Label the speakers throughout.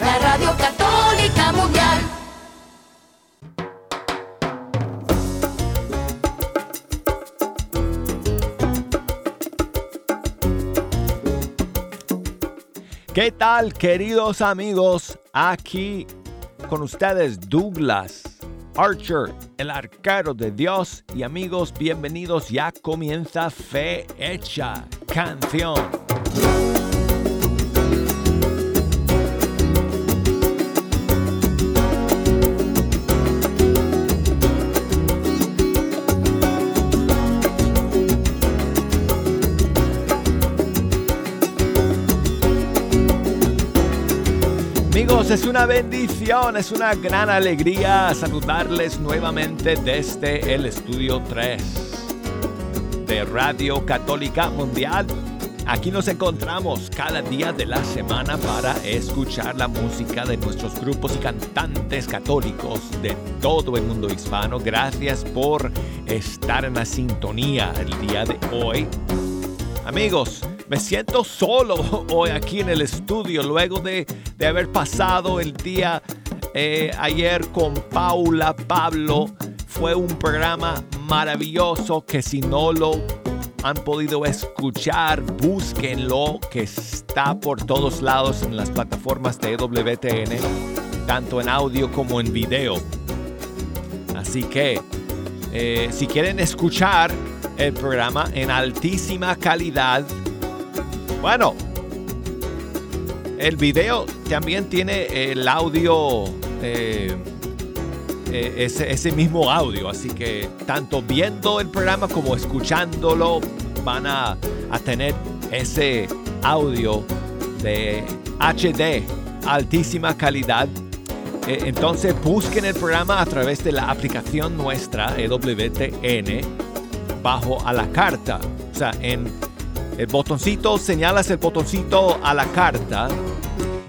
Speaker 1: La Radio Católica Mundial.
Speaker 2: ¿Qué tal, queridos amigos? Aquí con ustedes Douglas Archer, el arquero de Dios. Y amigos, bienvenidos. Ya comienza Fe Hecha Canción. Es una bendición, es una gran alegría saludarles nuevamente desde el estudio 3 de Radio Católica Mundial. Aquí nos encontramos cada día de la semana para escuchar la música de nuestros grupos y cantantes católicos de todo el mundo hispano. Gracias por estar en la sintonía el día de hoy. Amigos, me siento solo hoy aquí en el estudio luego de, de haber pasado el día eh, ayer con Paula Pablo. Fue un programa maravilloso que si no lo han podido escuchar, búsquenlo, que está por todos lados en las plataformas de WTN, tanto en audio como en video. Así que, eh, si quieren escuchar el programa en altísima calidad, bueno, el video también tiene el audio, eh, eh, ese, ese, mismo audio, así que tanto viendo el programa como escuchándolo van a, a tener ese audio de HD, altísima calidad. Eh, entonces busquen el programa a través de la aplicación nuestra EWTN bajo a la carta, o sea, en el botoncito, señalas el botoncito a la carta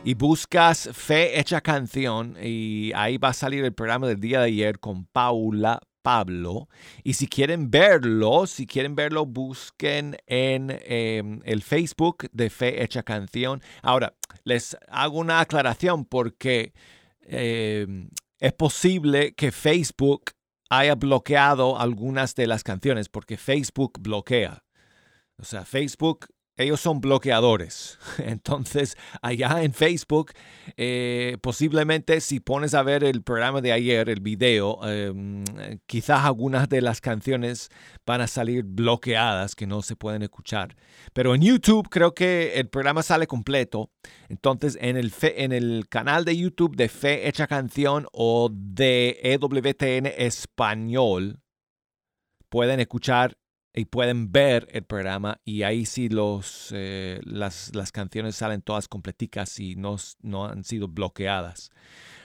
Speaker 2: y buscas Fe Hecha Canción y ahí va a salir el programa del día de ayer con Paula Pablo. Y si quieren verlo, si quieren verlo, busquen en eh, el Facebook de Fe Hecha Canción. Ahora, les hago una aclaración porque eh, es posible que Facebook haya bloqueado algunas de las canciones porque Facebook bloquea. O sea, Facebook, ellos son bloqueadores. Entonces, allá en Facebook, eh, posiblemente si pones a ver el programa de ayer, el video, eh, quizás algunas de las canciones van a salir bloqueadas que no se pueden escuchar. Pero en YouTube creo que el programa sale completo. Entonces, en el, en el canal de YouTube de Fe Hecha Canción o de EWTN Español, pueden escuchar y pueden ver el programa y ahí sí los, eh, las, las, canciones salen todas completicas y no, no han sido bloqueadas.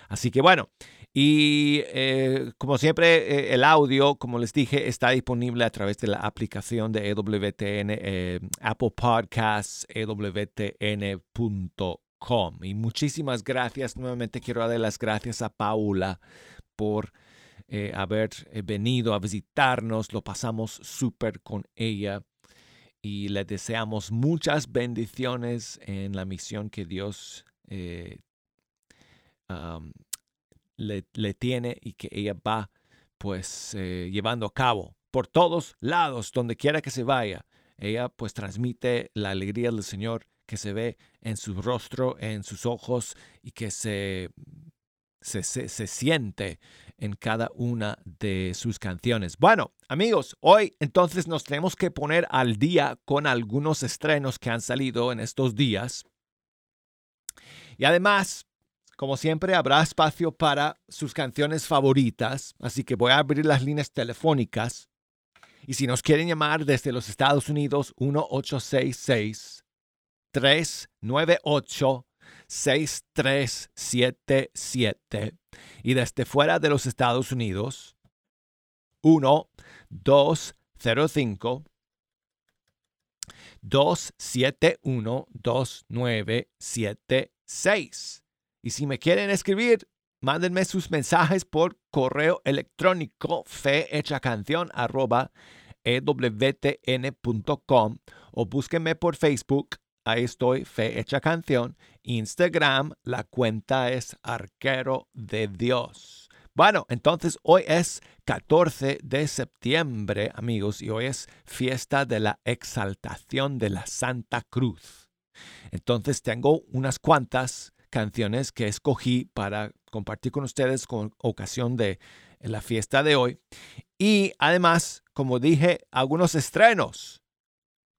Speaker 2: Así que bueno, y eh, como siempre eh, el audio, como les dije, está disponible a través de la aplicación de EWTN, Apple Podcasts, EWTN.com. Y muchísimas gracias, nuevamente quiero darle las gracias a Paula por eh, haber eh, venido a visitarnos. Lo pasamos súper con ella y le deseamos muchas bendiciones en la misión que Dios eh, le, tiene y que ella va pues llevando a cabo por todos lados, donde quiera que se vaya. Ella pues transmite la alegría del Señor que se ve en su rostro, en sus ojos y que se, se, se siente en cada una de sus canciones. Bueno, amigos, hoy entonces nos tenemos que poner al día con algunos estrenos que han salido en estos días. Y además, como siempre, habrá espacio para sus canciones favoritas, así que voy a abrir las líneas telefónicas. Y si nos quieren llamar desde los Estados Unidos, 1866 398 6377 y desde fuera de los Estados Unidos 1 205 271 2976. Y si me quieren escribir, mándenme sus mensajes por correo electrónico fehechacanción arroba ewtn.com o búsquenme por Facebook ahí estoy, Fe Hecha Canción. Instagram, la cuenta es Arquero de Dios. Bueno, entonces hoy es 14 de septiembre, amigos, y hoy es fiesta de la exaltación de la Santa Cruz. Entonces tengo unas cuantas canciones que escogí para compartir con ustedes con ocasión de la fiesta de hoy. Y además, como dije, algunos estrenos,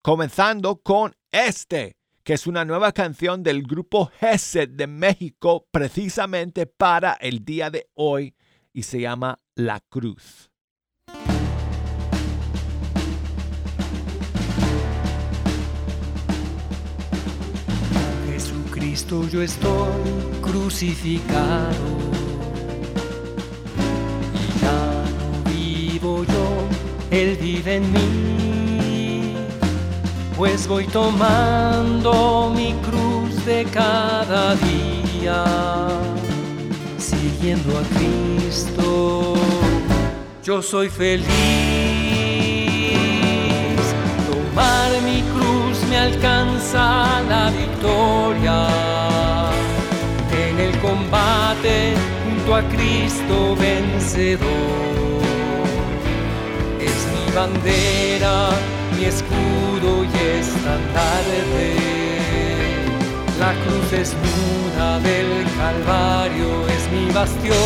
Speaker 2: comenzando con este que es una nueva canción del grupo Gesed de México precisamente para el día de hoy y se llama La Cruz.
Speaker 3: Jesucristo yo estoy crucificado y ya no vivo yo, Él vive en mí pues voy tomando mi cruz de cada día, siguiendo a Cristo. Yo soy feliz, tomar mi cruz me alcanza la victoria. En el combate junto a Cristo vencedor, es mi bandera escudo y estandarte. La cruz desnuda del Calvario es mi bastión.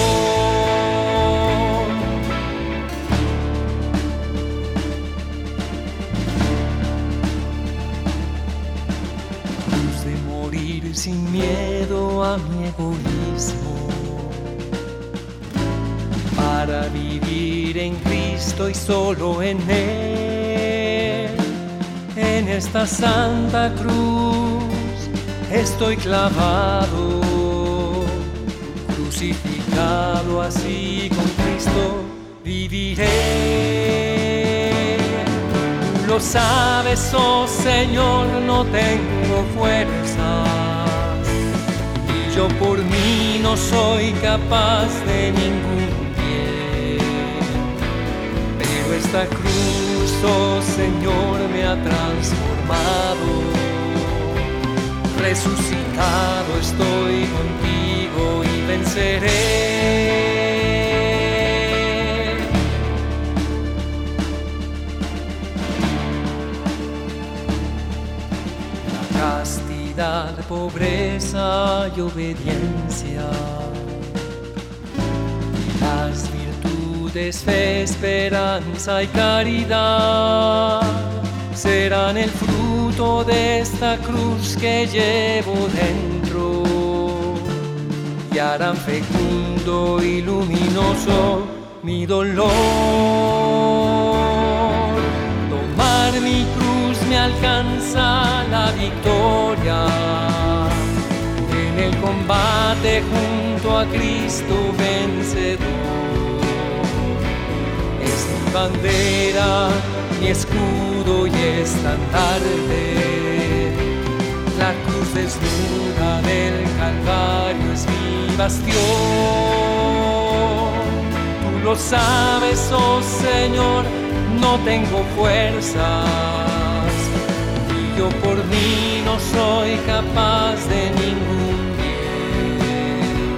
Speaker 3: Cruz de morir sin miedo a mi egoísmo para vivir en Cristo y solo en Él en esta santa cruz. Estoy clavado, crucificado así con Cristo viviré. Lo sabes, oh Señor, no tengo fuerzas. Y yo por mí no soy capaz de ningún bien, pero esta cruz Oh Señor, me ha transformado. Resucitado estoy contigo y venceré. La castidad, pobreza y obediencia. Las fe, esperanza y caridad serán el fruto de esta cruz que llevo dentro y harán fecundo y luminoso mi dolor. Tomar mi cruz me alcanza la victoria en el combate junto a Cristo vencedor bandera, mi escudo y estandarte. La cruz desnuda del Calvario es mi bastión. Tú lo sabes, oh Señor, no tengo fuerzas. Y yo por mí no soy capaz de ningún bien.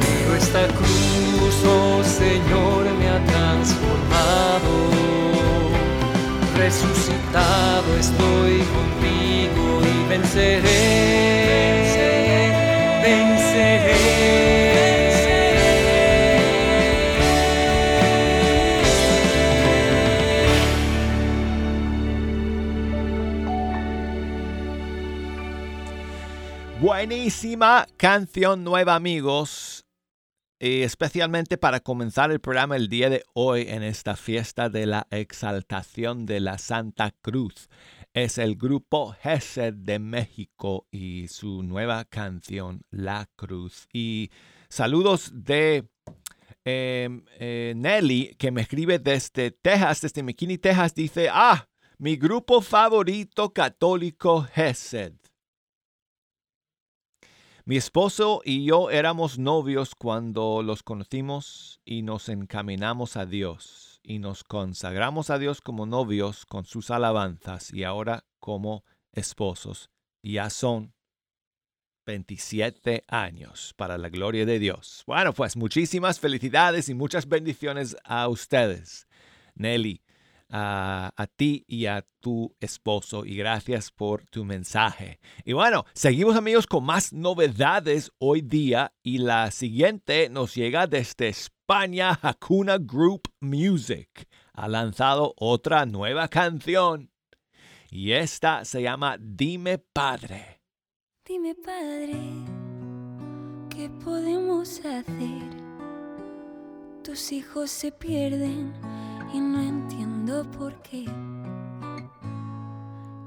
Speaker 3: Pero esta cruz, oh Señor, me ha resucitado estoy contigo y venceré, venceré.
Speaker 2: Buenísima canción nueva amigos especialmente para comenzar el programa el día de hoy en esta fiesta de la exaltación de la Santa Cruz. Es el grupo Gesed de México y su nueva canción La Cruz. Y saludos de em, eh, Nelly que me escribe desde Texas, desde McKinney, Texas. Dice, ah, mi grupo favorito católico Gesed. Mi esposo y yo éramos novios cuando los conocimos y nos encaminamos a Dios y nos consagramos a Dios como novios con sus alabanzas y ahora como esposos. Ya son 27 años para la gloria de Dios. Bueno, pues muchísimas felicidades y muchas bendiciones a ustedes, Nelly, a, a, ti y a tu esposo. Y gracias por tu mensaje. Y bueno, seguimos amigos con más novedades hoy día. Y la siguiente nos llega desde España, Hakuna Group Music. Ha lanzado otra nueva canción. Y esta se llama Dime Padre.
Speaker 4: Dime padre, ¿qué podemos hacer? Tus hijos se pierden y no por qué.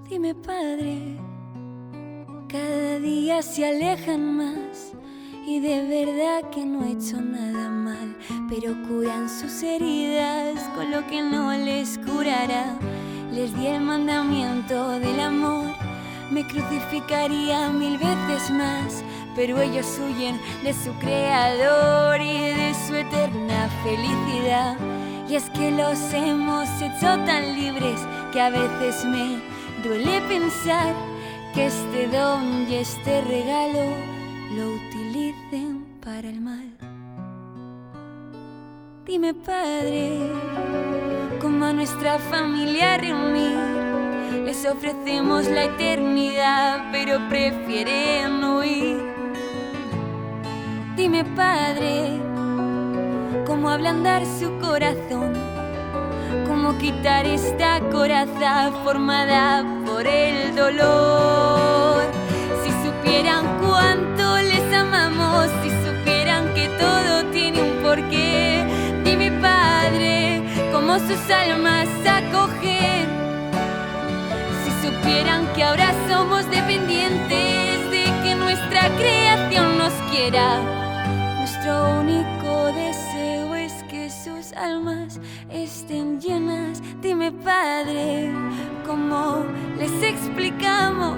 Speaker 4: Dime padre, cada día se alejan más y de verdad que no he hecho nada mal, pero curan sus heridas con lo que no les curará. Les di el mandamiento del amor me crucificaría mil veces más, pero ellos huyen de su creador y de su eterna felicidad. Y es que los hemos hecho tan libres que a veces me duele pensar que este don y este regalo lo utilicen para el mal. Dime, Padre, cómo a nuestra familia reunir les ofrecemos la eternidad, pero prefieren huir. Dime, Padre, cómo ablandar su corazón, cómo quitar esta coraza formada por el dolor. Si supieran cuánto les amamos, si supieran que todo tiene un porqué, dime, Padre, cómo sus almas acogen supieran que ahora somos dependientes de que nuestra creación nos quiera. Nuestro único deseo estén llenas. Dime, Padre, ¿cómo les explicamos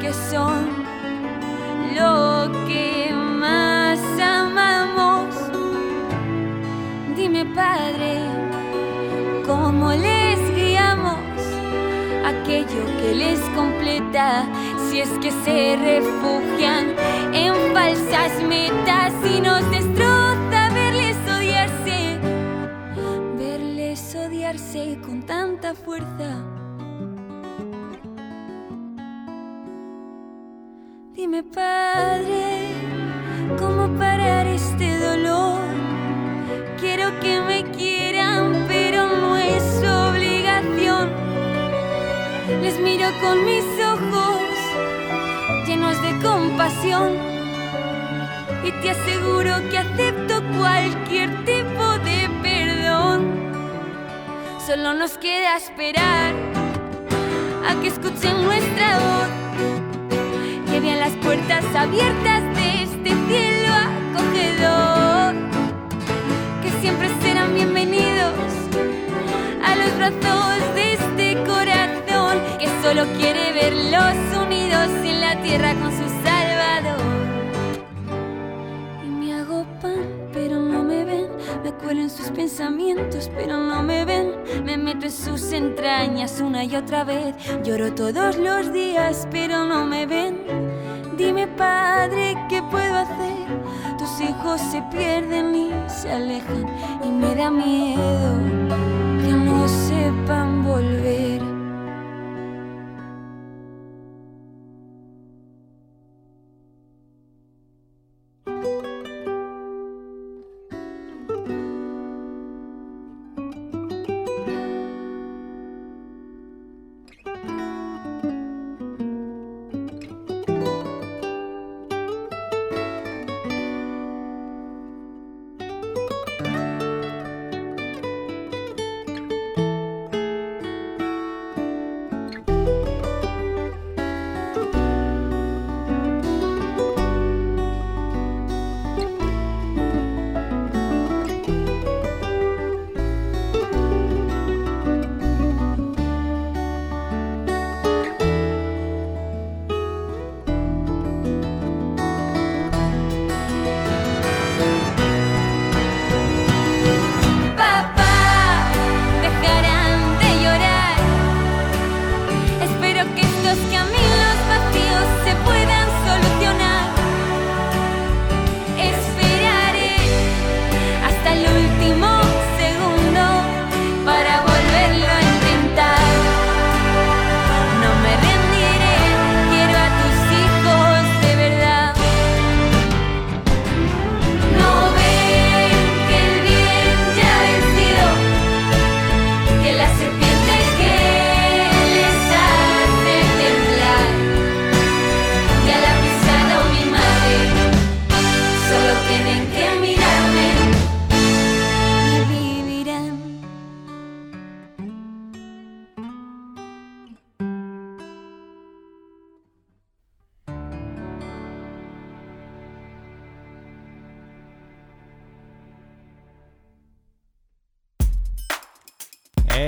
Speaker 4: que son lo que más amamos? Dime, Padre, ¿cómo les guiamos? aquello que les completa, si es que se refugian en falsas metas y nos destroza con tanta fuerza. Dime, Padre, ¿cómo parar este dolor? Quiero que me quieran, pero no es obligación les miro con mis ojos llenos de compasión y te aseguro que acepto cualquier tipo de. Solo nos queda esperar a que escuchen nuestra voz, que vean las puertas abiertas de este cielo acogedor, que siempre serán bienvenidos a los brazos de este corazón que solo quiere verlos unidos en la tierra con su Me cuelo en sus pensamientos, pero no me ven. Me meto en sus entrañas una y otra vez. Lloro todos los días, pero no me ven. Dime, Padre, ¿qué puedo hacer? Tus hijos se pierden y se alejan y me da miedo que no sepan volver.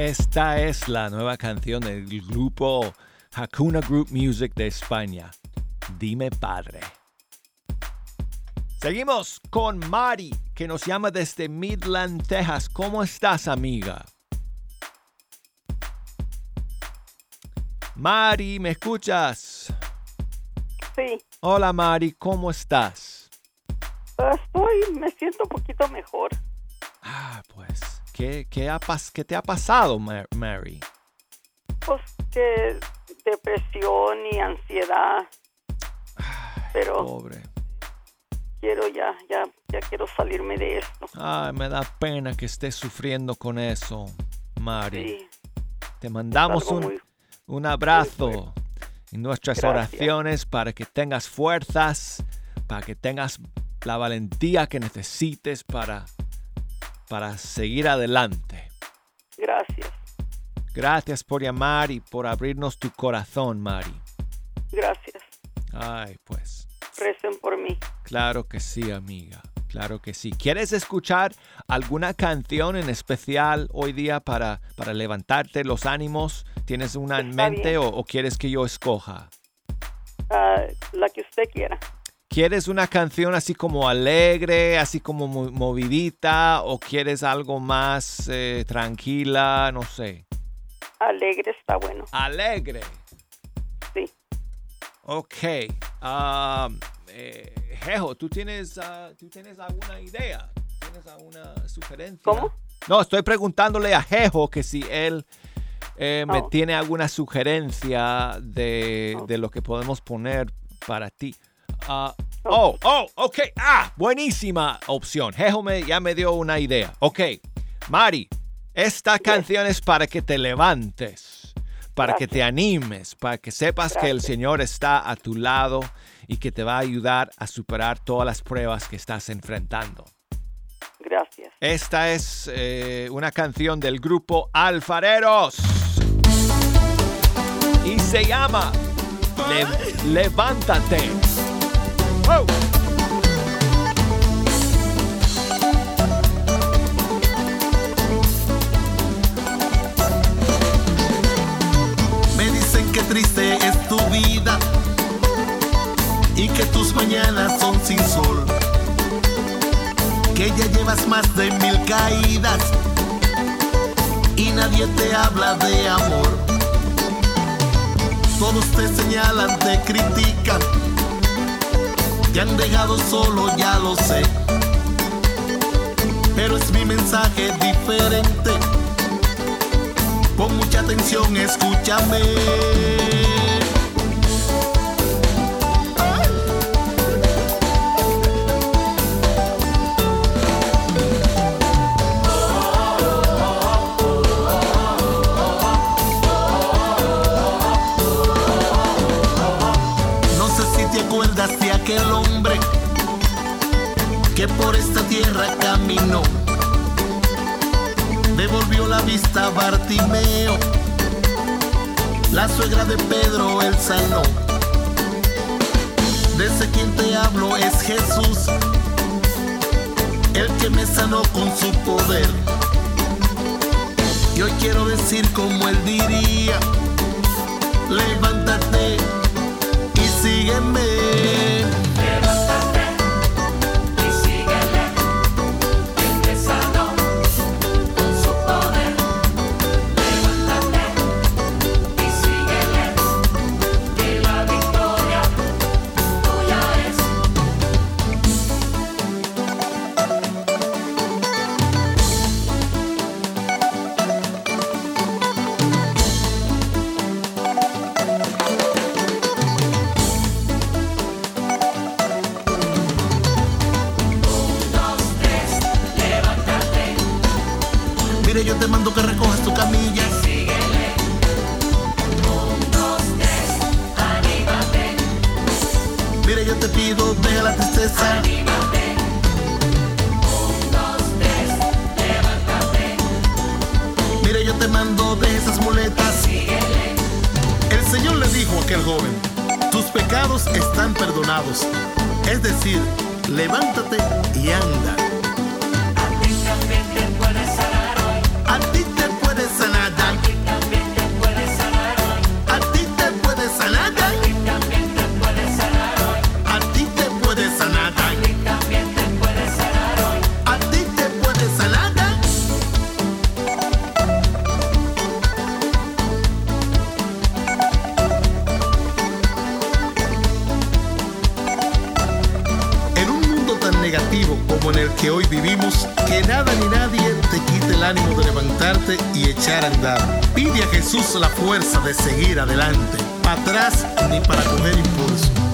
Speaker 2: Esta es la nueva canción del grupo Hakuna Group Music de España. Dime padre. Seguimos con Mari, que nos llama desde Midland, Texas. ¿Cómo estás, amiga? Mari, ¿me escuchas?
Speaker 5: Sí,
Speaker 2: Hola, Mari, ¿cómo estás?
Speaker 5: estoy, me siento un poquito mejor.
Speaker 2: Ah, pues, ¿qué, qué, ha qué te ha pasado, Ma- Mary?
Speaker 5: Pues que depresión y ansiedad. Pero
Speaker 2: Pobre.
Speaker 5: quiero ya, ya, ya quiero salirme de esto.
Speaker 2: Ay, me da pena que estés sufriendo con eso, Mari.
Speaker 5: Sí,
Speaker 2: Te mandamos un,
Speaker 5: muy-
Speaker 2: un abrazo y nuestras
Speaker 5: Gracias.
Speaker 2: oraciones para que tengas fuerzas, para que tengas la valentía que necesites para, para seguir adelante.
Speaker 5: gracias,
Speaker 2: Gracias por llamar y por abrirnos tu corazón, Mari.
Speaker 5: gracias.
Speaker 2: Ay, pues,
Speaker 5: Recen por mí.
Speaker 2: claro que sí, amiga. Claro que sí. ¿Quieres escuchar alguna canción en especial hoy día para, para levantarte los ánimos? ¿Tienes una en
Speaker 5: Está
Speaker 2: mente
Speaker 5: bien.
Speaker 2: o, o quieres que yo escoja?
Speaker 5: Ah, la que usted quiera.
Speaker 2: ¿Quieres una canción así como alegre, así como mo- movidita o quieres algo más eh, tranquila? No sé.
Speaker 5: Alegre está bueno.
Speaker 2: Alegre.
Speaker 5: Sí.
Speaker 2: Ok. Eh, Jejo, ¿tú tienes, ah, ¿tú tienes alguna idea? ¿Tienes alguna sugerencia?
Speaker 5: ¿Cómo?
Speaker 2: No, estoy preguntándole a Jejo que si él eh, me
Speaker 5: Oh.
Speaker 2: tiene alguna sugerencia de,
Speaker 5: Oh.
Speaker 2: de lo que podemos poner para ti. Ah, oh, oh, ok. Ah, buenísima opción. Jejo me, ya me dio una idea. Ok, Mari, esta canción es para que te levantes, para que te animes, para que sepas que el. Señor está a tu lado y que te va a ayudar a superar todas las pruebas que estás enfrentando.
Speaker 5: Gracias.
Speaker 2: Esta es eh, una canción del grupo Alfareros. Y se llama Le- Levántate.
Speaker 6: Me dicen que triste es tu vida y que tus mañanas son sin sol. Que ya llevas más de mil caídas y nadie te habla de amor. Todos te señalan, te critican, te han dejado solo, ya lo sé. Pero es mi mensaje diferente. Pon mucha atención, escúchame. Como él diría, están perdonados. Es decir, levántate y anda. que hoy vivimos, que nada ni nadie te quite el ánimo de levantarte y echar a andar. Pide a Jesús la fuerza de seguir adelante, para atrás ni para coger impulso.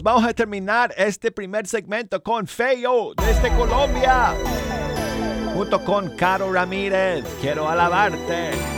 Speaker 7: vamos a terminar este primer segmento con Feo desde Colombia. Junto con Caro Ramírez, quiero alabarte.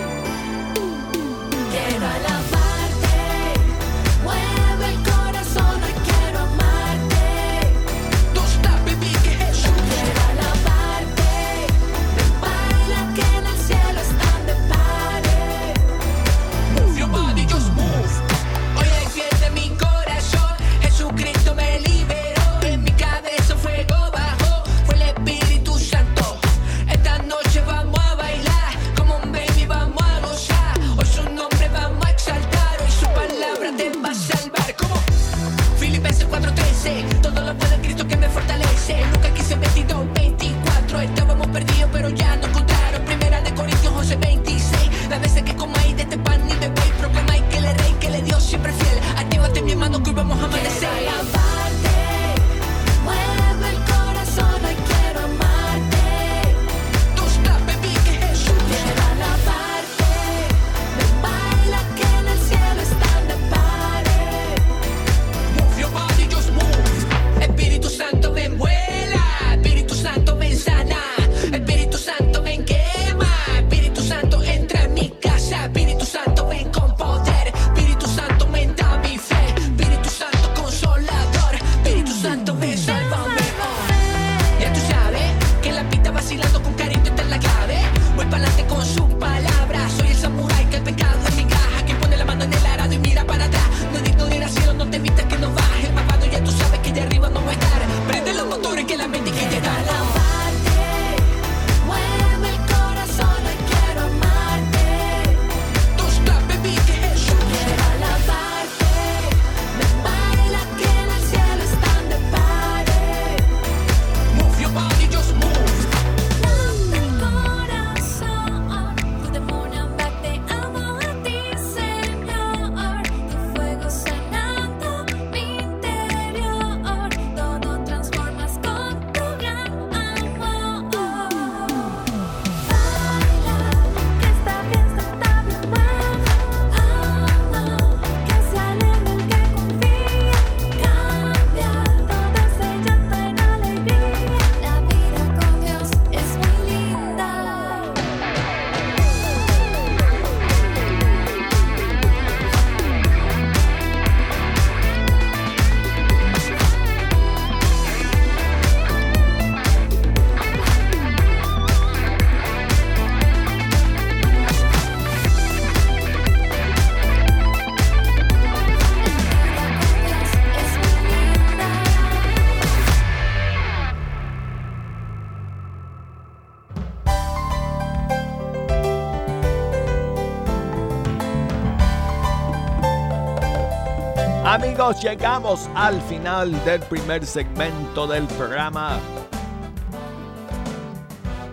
Speaker 2: Llegamos al final del primer segmento del programa.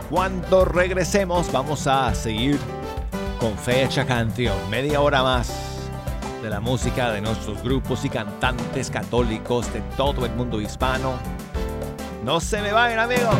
Speaker 2: Cuando regresemos vamos a seguir con fecha canción, media hora más de la música de nuestros grupos y cantantes católicos de todo el mundo hispano. No se me vayan amigos.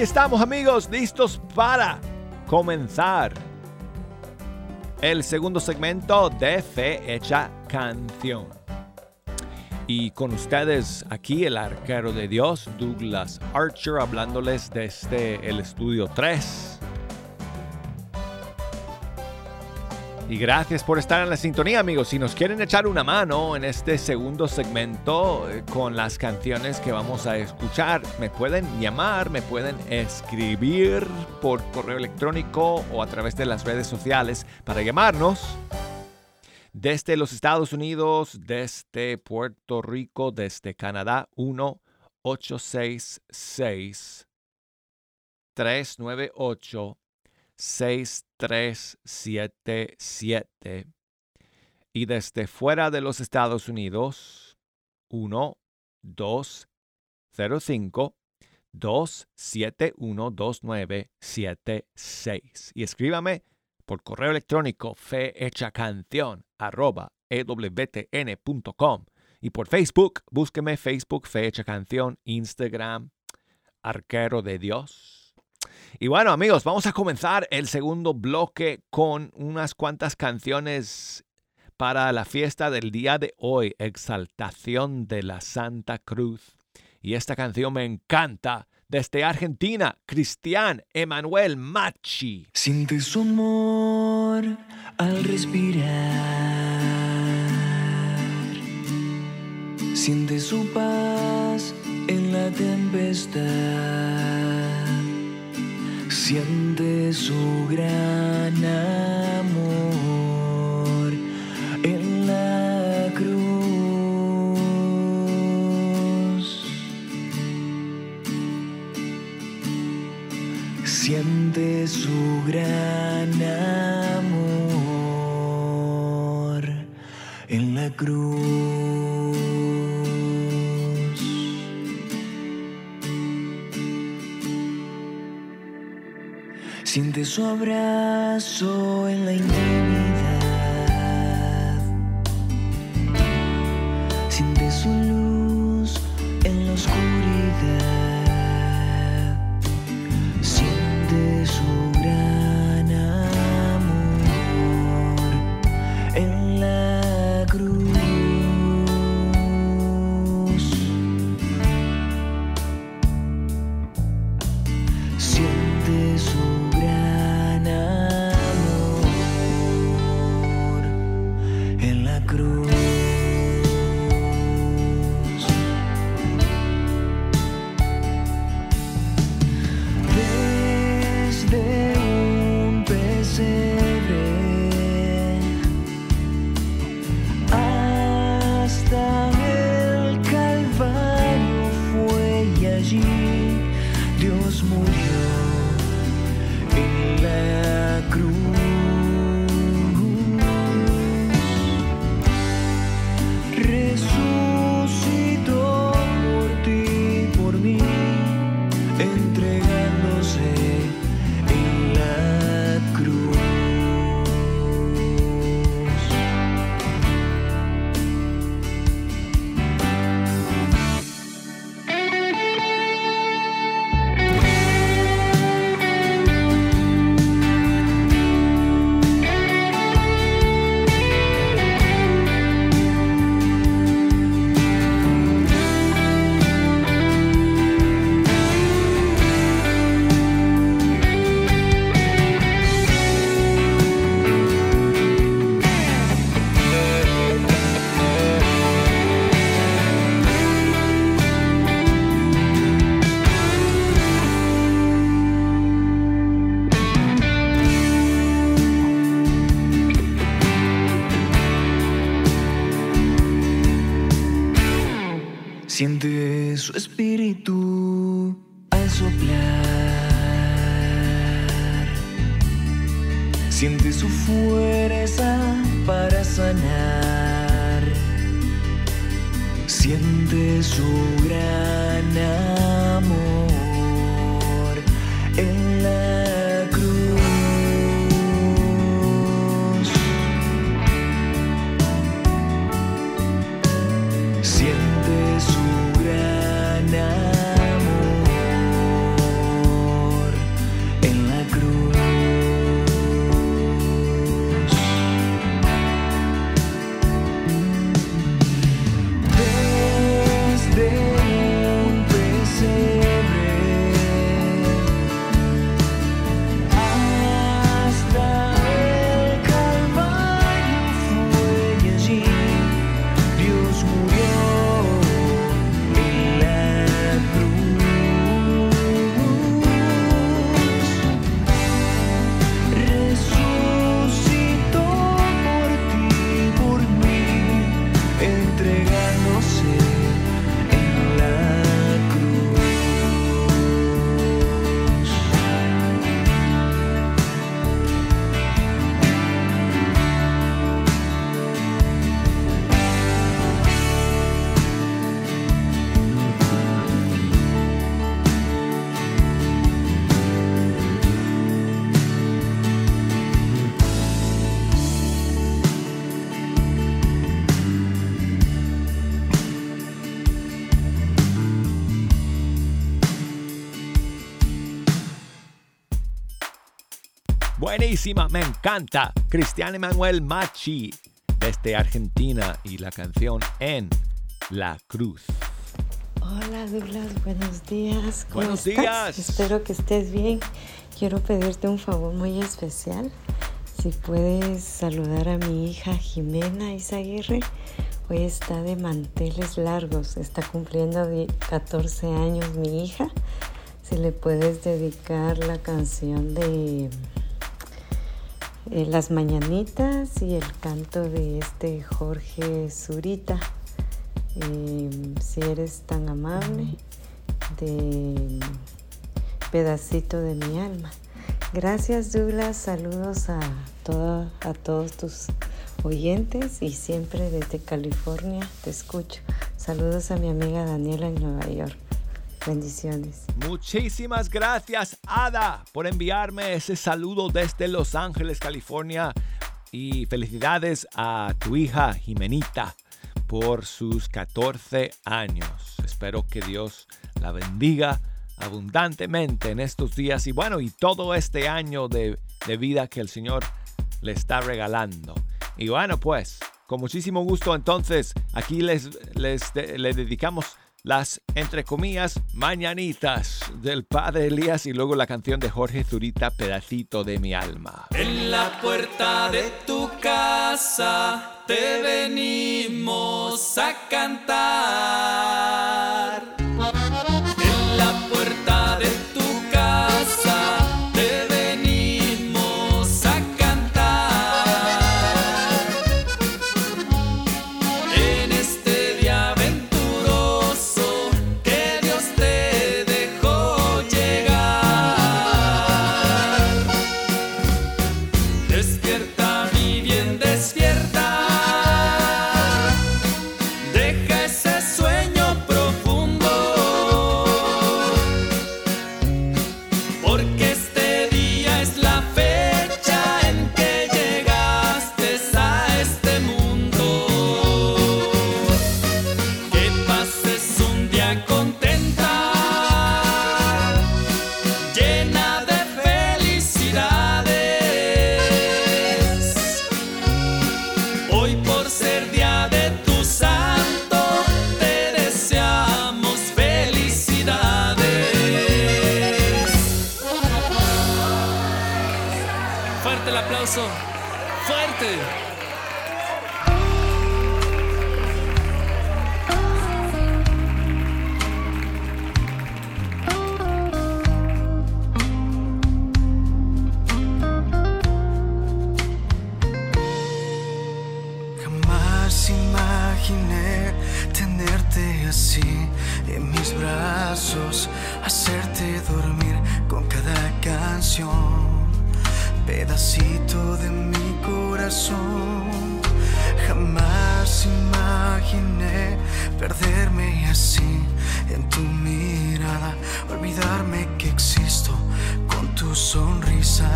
Speaker 2: Aquí estamos amigos, listos para comenzar el segundo segmento de Fe Hecha Canción. Y con ustedes aquí el arquero de Dios, Douglas Archer, hablándoles desde el estudio 3. Y gracias por estar en la sintonía, amigos. Si nos quieren echar una mano en este segundo segmento eh, con las canciones que vamos a escuchar, me pueden llamar, me pueden escribir por correo electrónico o a través de las redes sociales para llamarnos desde los Estados Unidos, desde Puerto Rico, desde Canadá, 1 866 398 6377 y desde fuera de los Estados Unidos 1 205 271 2976 y escríbame por correo electrónico fehechacanción arroba ewtn.com y por Facebook búsqueme Facebook Fehecha Canción Instagram Arquero de Dios y bueno, amigos, vamos a comenzar el segundo bloque con unas cuantas canciones para la fiesta del día de hoy, Exaltación de la Santa Cruz. Y esta canción me encanta. Desde Argentina, Cristian Emanuel Machi.
Speaker 8: Siente su amor al respirar. Siente su paz en la tempestad. Siente su gran amor en la cruz. Siente su gran amor en la cruz. Siente su abrazo en la intimidad. Fuerza para sanar. Siente su gran
Speaker 2: Buenísima, me encanta. Cristian Emanuel Machi desde Argentina y la canción En la Cruz.
Speaker 9: Hola Douglas, buenos días. ¿Cómo
Speaker 2: Buenos
Speaker 9: estás?
Speaker 2: días.
Speaker 9: Espero que estés bien. Quiero pedirte un favor muy especial. Si puedes saludar a mi hija Jimena Izaguirre. Hoy está de manteles largos. Está cumpliendo die- 14 años mi hija. Si le puedes dedicar la canción de eh, Las Mañanitas y el canto de este Jorge Zurita. Eh, si eres tan amable, de pedacito de mi alma. Gracias Douglas, saludos a, a todos tus oyentes y siempre desde California te escucho. Saludos a mi amiga Daniela en Nueva York. Bendiciones.
Speaker 2: Muchísimas gracias, Ada, por enviarme ese saludo desde Los Ángeles, California. Y felicidades a tu hija Jimenita por sus 14 años. Espero que Dios la bendiga abundantemente en estos días y bueno, y todo este año de, de vida que el Señor le está regalando. Y bueno, pues, con muchísimo gusto entonces, aquí les, les de- le dedicamos las, entre comillas, mañanitas del Padre Elías y luego la canción de Jorge Zurita, Pedacito de mi alma.
Speaker 10: En la puerta de tu casa te venimos a cantar.
Speaker 11: Brazos, hacerte dormir con cada canción, pedacito de mi corazón. Jamás imaginé perderme así en tu mirada, olvidarme que existo con tu sonrisa.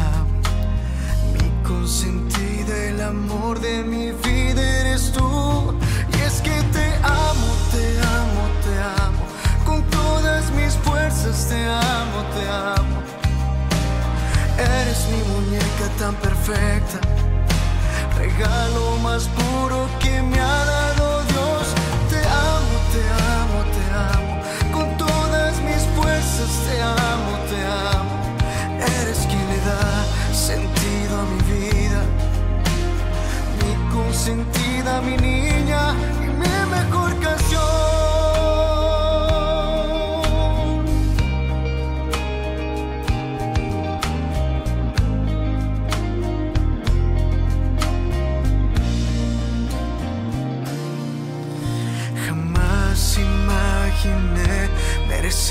Speaker 11: Mi consentida, el amor de mi vida eres tú. Y es que te te amo, te amo. Eres mi muñeca tan perfecta. Regalo más puro que me ha dado Dios. Te amo, te amo, te amo. Con todas mis fuerzas te amo, te amo. Eres quien le da sentido a mi vida. Mi consentida, mi niña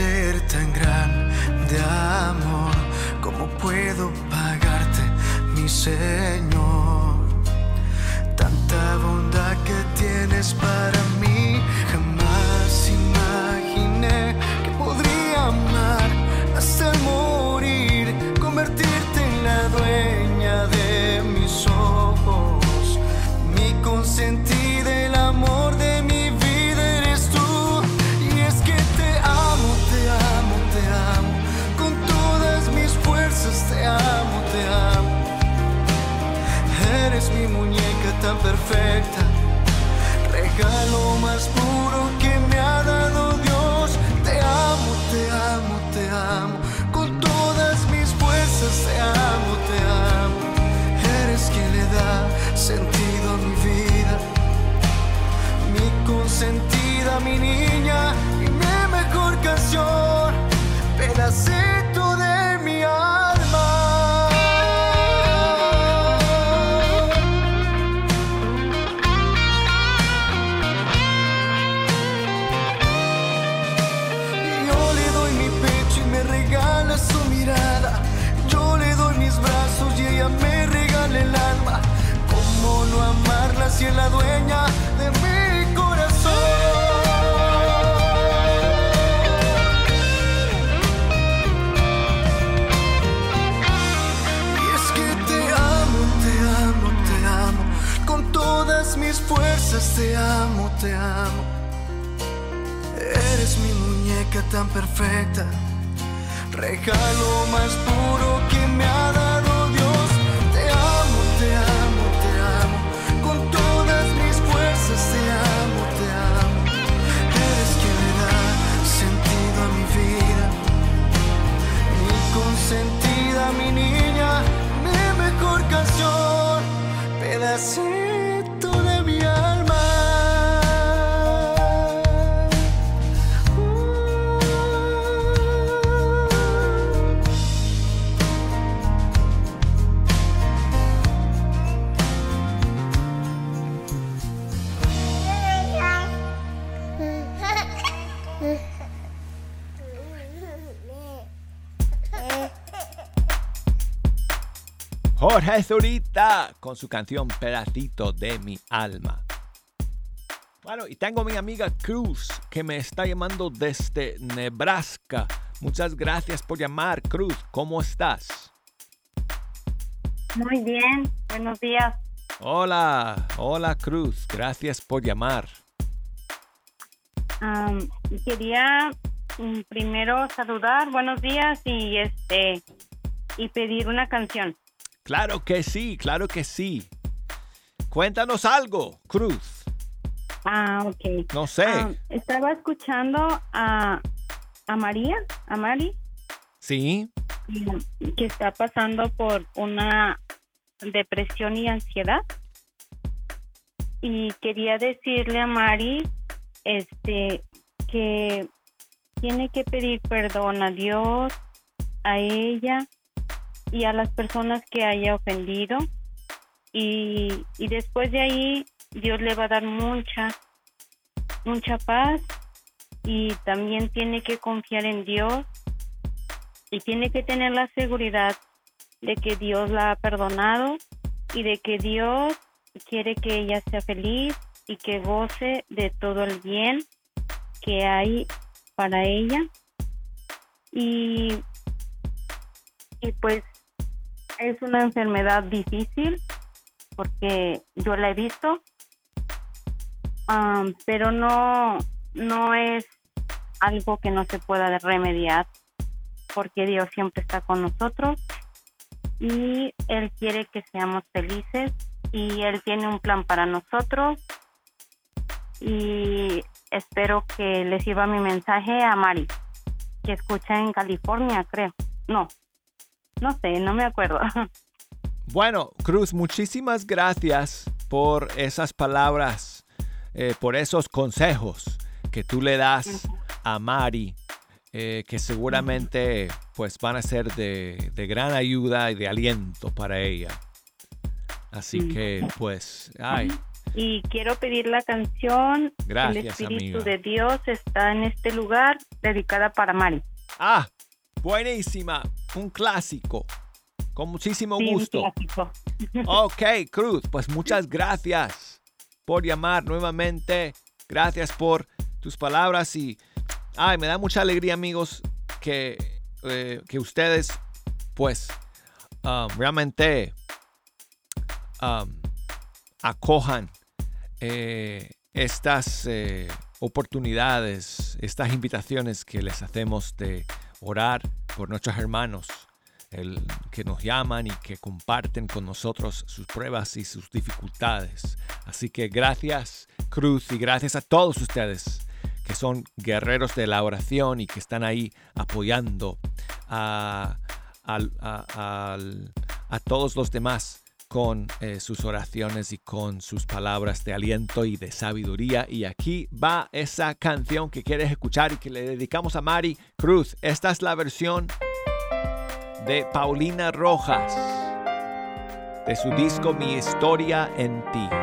Speaker 11: merecer tan grande amor. ¿Cómo puedo pagarte, mi Señor? Tanta bondad que tienes para mí. Jamás imaginé que podría amar hasta morir, convertirte en la dueña de mis ojos, mi consentida, regalo más puro si es la dueña de mi corazón? Y es que te amo, te amo, te amo. Con todas mis fuerzas te amo, te amo. Eres mi muñeca tan perfecta, regalo más puro que me ha dado canción, pedacito
Speaker 2: Zurita con su canción Pedacito de mi alma. Bueno, y tengo a mi amiga Cruz que me está llamando desde Nebraska. Muchas gracias por llamar, Cruz. ¿Cómo estás?
Speaker 12: Muy bien, buenos días.
Speaker 2: Hola, hola Cruz. Gracias por llamar.
Speaker 12: Am, quería mm, primero saludar, buenos días y este y pedir una canción.
Speaker 2: Claro que sí, claro que sí. Cuéntanos algo, Cruz.
Speaker 12: Ah, ok.
Speaker 2: No sé.
Speaker 12: Am, estaba escuchando a, a María, a Mari,
Speaker 2: Sí,
Speaker 12: que está pasando por una depresión y ansiedad. Y quería decirle a Mari este que tiene que pedir perdón a Dios, a ella y a las personas que haya ofendido. Y, y después de ahí Dios le va a dar mucha, mucha paz y también tiene que confiar en Dios y tiene que tener la seguridad de que Dios la ha perdonado y de que Dios quiere que ella sea feliz y que goce de todo el bien que hay para ella. Y, y pues es una enfermedad difícil porque yo la he visto, Am, pero no, no es algo que no se pueda remediar porque Dios siempre está con nosotros y Él quiere que seamos felices y Él tiene un plan para nosotros y espero que le sirva mi mensaje a Mari, que escucha en California, creo. No, no sé, no me acuerdo.
Speaker 2: Bueno, Cruz, muchísimas gracias por esas palabras, eh, por esos consejos que tú le das a Mari, eh, que seguramente pues van a ser de, de gran ayuda y de aliento para ella. Así
Speaker 12: Mm.
Speaker 2: que pues, ay,
Speaker 12: Y quiero pedir la canción El
Speaker 2: Gracias,
Speaker 12: Espíritu
Speaker 2: amiga.
Speaker 12: de Dios está en este lugar, dedicada para Mari.
Speaker 2: ah, buenísima, un clásico, con muchísimo
Speaker 12: Sí,
Speaker 2: gusto.
Speaker 12: clásico.
Speaker 2: Ok, Cruz, pues muchas gracias por llamar nuevamente. Gracias por tus palabras y ay, me da mucha alegría, amigos, que, eh, que ustedes, pues, um, realmente um, acojan eh, estas eh, oportunidades, estas invitaciones que les hacemos de orar por nuestros hermanos el, que nos llaman y que comparten con nosotros sus pruebas y sus dificultades. Así que gracias Cruz y gracias a todos ustedes que son guerreros de la oración y que están ahí apoyando a, a- al- a todos los demás con eh, sus oraciones y con sus palabras de aliento y de sabiduría. Y aquí va esa canción que quieres escuchar y que le dedicamos a Mari Cruz. Esta es la versión de Paulina Rojas de su disco Mi historia en ti.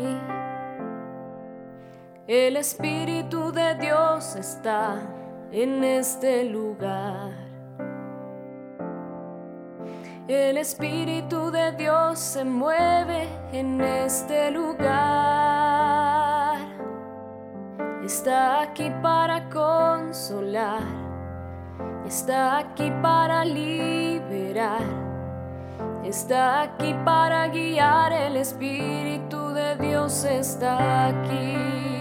Speaker 13: El Espíritu de Dios está en este lugar. El Espíritu de Dios se mueve en este lugar. Está aquí para consolar. Está aquí para liberar. Está aquí para guiar. El Espíritu de Dios está aquí.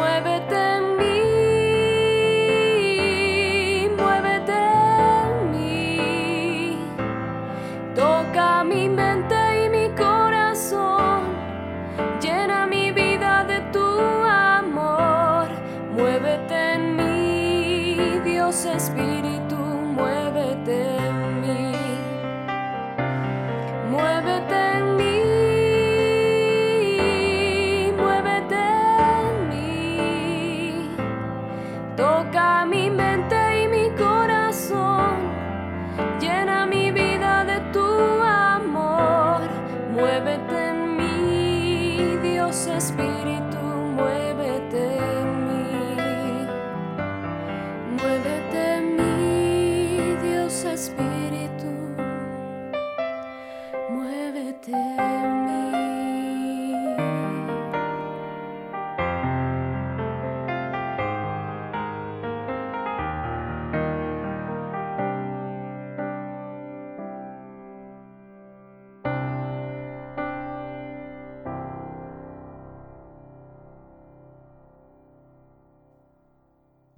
Speaker 13: Muévete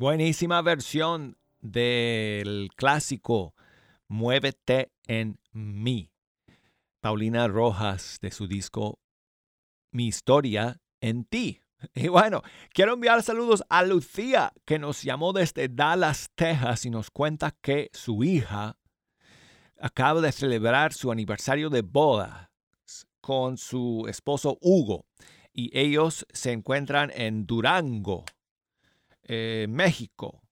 Speaker 2: Buenísima versión del clásico Muévete en mí. Paulina Rojas de su disco Mi historia en ti. Y bueno, quiero enviar saludos a Lucía, que nos llamó desde Dallas, Texas, y nos cuenta que su hija acaba de celebrar su aniversario de boda con su esposo Hugo. Y ellos se encuentran en Durango, eh, México.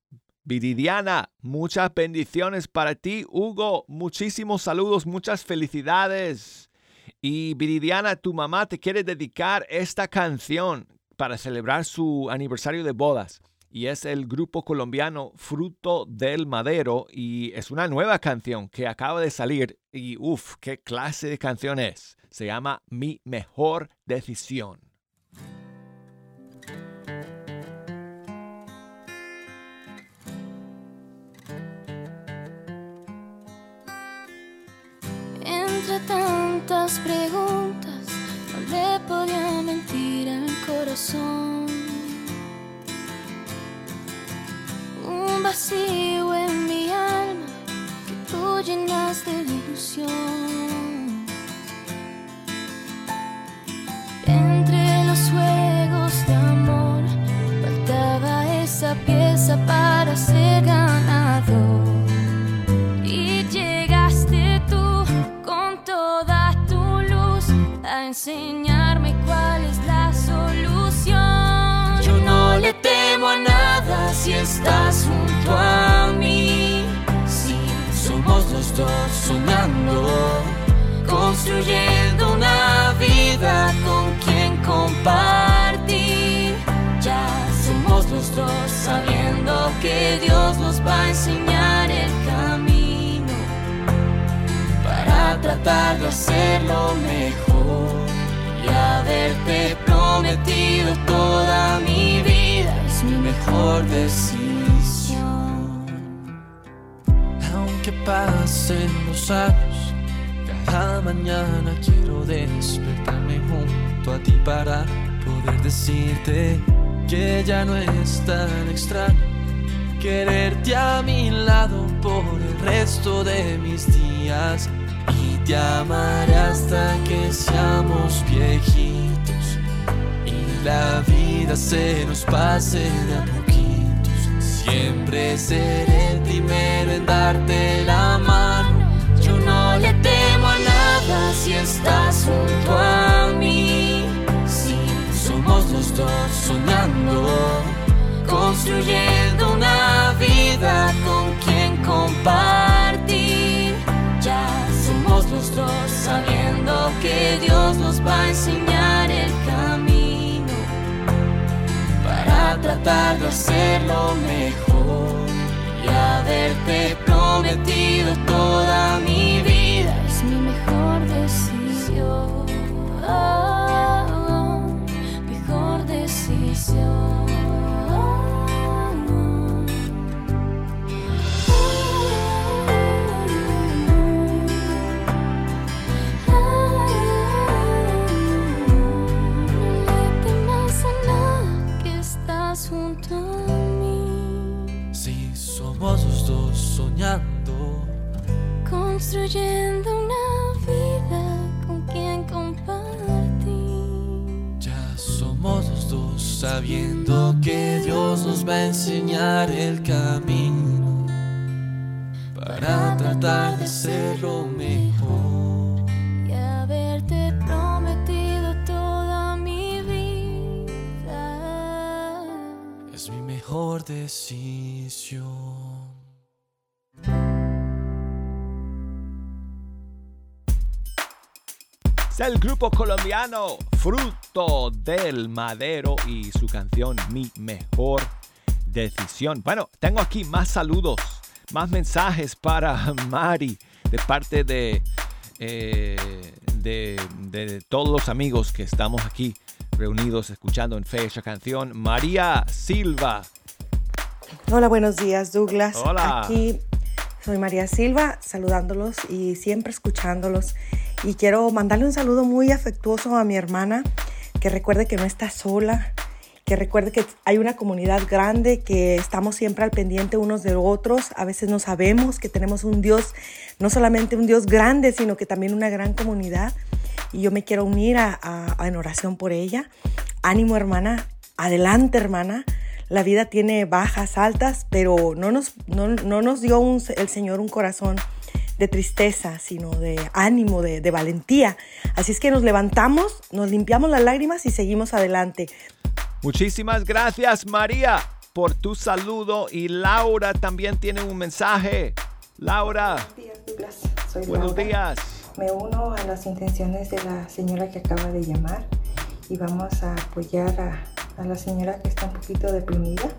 Speaker 2: Viridiana, muchas bendiciones para ti, Hugo. Muchísimos saludos, muchas felicidades. Y Viridiana, tu mamá te quiere dedicar esta canción para celebrar su aniversario de bodas. Y es el grupo colombiano Fruto del Madero. Y es una nueva canción que acaba de salir. Y uff, qué clase de canción es. Se llama Mi Mejor Decisión.
Speaker 4: Entre tantas preguntas, no le podía mentir al corazón. Un vacío en mi alma que tú llenaste de ilusión. Entre los juegos de amor, faltaba esa pieza para ser ganador. Enseñarme cuál es la solución.
Speaker 3: Yo no le temo a nada si estás junto a mí. Si somos los dos soñando, construyendo una vida con quien compartir. Ya somos los dos sabiendo que Dios nos va a enseñar el camino para tratar de hacerlo mejor haberte prometido toda mi vida es mi mejor decisión.
Speaker 8: Aunque pasen los años, cada mañana quiero despertarme junto a ti para poder decirte que ya no es tan extraño quererte a mi lado por el resto de mis días te hasta que seamos viejitos y la vida se nos pase de a poquitos. Siempre seré el primero en darte la mano.
Speaker 3: Yo no le temo a nada si estás junto a mí. Si somos los dos soñando, construyendo una vida con quien compartir. Los dos sabiendo que Dios nos va a enseñar el camino para tratar de hacerlo mejor y haberte prometido toda mi vida es mi mejor decisión.
Speaker 4: Oh, mejor decisión. Construyendo una vida con quien compartir.
Speaker 8: ya somos los dos sabiendo que Dios nos va a enseñar el camino para tratar de hacerlo mejor.
Speaker 4: y haberte prometido toda mi vida.
Speaker 8: Es mi mejor decisión.
Speaker 2: El grupo colombiano Fruto del Madero y su canción Mi Mejor Decisión. Bueno, tengo aquí más saludos, más mensajes para Mari de parte de, eh, de, de todos los amigos que estamos aquí reunidos escuchando en Fecha Canción. María Silva.
Speaker 14: Hola, buenos días, Douglas.
Speaker 2: Hola.
Speaker 14: Aquí soy María Silva, saludándolos y siempre escuchándolos. Y quiero mandarle un saludo muy afectuoso a mi hermana, que recuerde que no está sola, que recuerde que hay una comunidad grande, que estamos siempre al pendiente unos de otros. A veces no sabemos que tenemos un Dios, no solamente un Dios grande, sino que también una gran comunidad. Y yo me quiero unir a, a- en oración por ella. Ánimo, hermana. Adelante, hermana. La vida tiene bajas, altas, pero no nos, no, no nos dio un- el Señor un corazón de tristeza, sino de ánimo, de, de valentía. Así es que nos levantamos, nos limpiamos las lágrimas y seguimos adelante.
Speaker 2: Muchísimas gracias María por tu saludo y Laura también tiene un mensaje. Laura,
Speaker 15: Soy
Speaker 2: buenos
Speaker 15: Laura.
Speaker 2: días.
Speaker 15: Me uno a las intenciones de la señora que acaba de llamar y vamos a apoyar a, a la señora que está un poquito deprimida.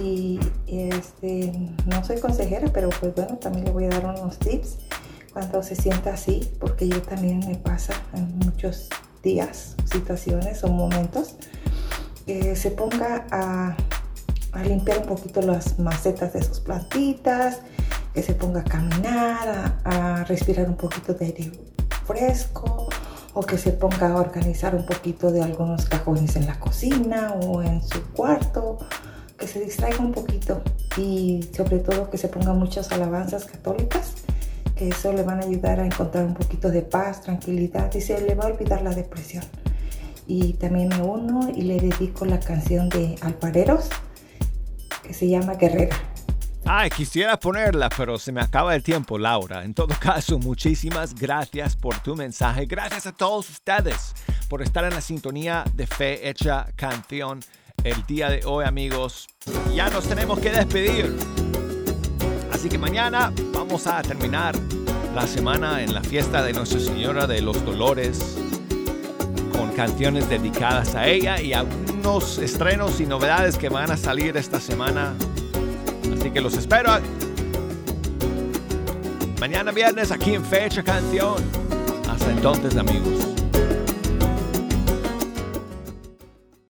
Speaker 15: Y, este, no soy consejera, pero pues bueno, también le voy a dar unos tips cuando se sienta así, porque yo también me pasa en muchos días, situaciones o momentos, que se ponga a, limpiar un poquito las macetas de sus plantitas, que se ponga a caminar, a respirar un poquito de aire fresco, o que se ponga a organizar un poquito de algunos cajones en la cocina o en su cuarto, que se distraiga un poquito y sobre todo que se ponga muchas alabanzas católicas, que eso le van a ayudar a encontrar un poquito de paz, tranquilidad y se le va a olvidar la depresión. Y también me uno y le dedico la canción de Alfareros que se llama Guerrera.
Speaker 2: Ay, quisiera ponerla, pero se me acaba el tiempo, Laura. En todo caso, muchísimas gracias por tu mensaje. Gracias a todos ustedes por estar en la sintonía de Fe Hecha Canción el día de hoy, amigos. Ya nos tenemos que despedir. Así que mañana vamos a terminar la semana en la fiesta de Nuestra Señora de los Dolores con canciones dedicadas a ella y algunos estrenos y novedades que van a salir esta semana Así que los espero mañana viernes aquí en Fecha Canción. Hasta entonces, amigos.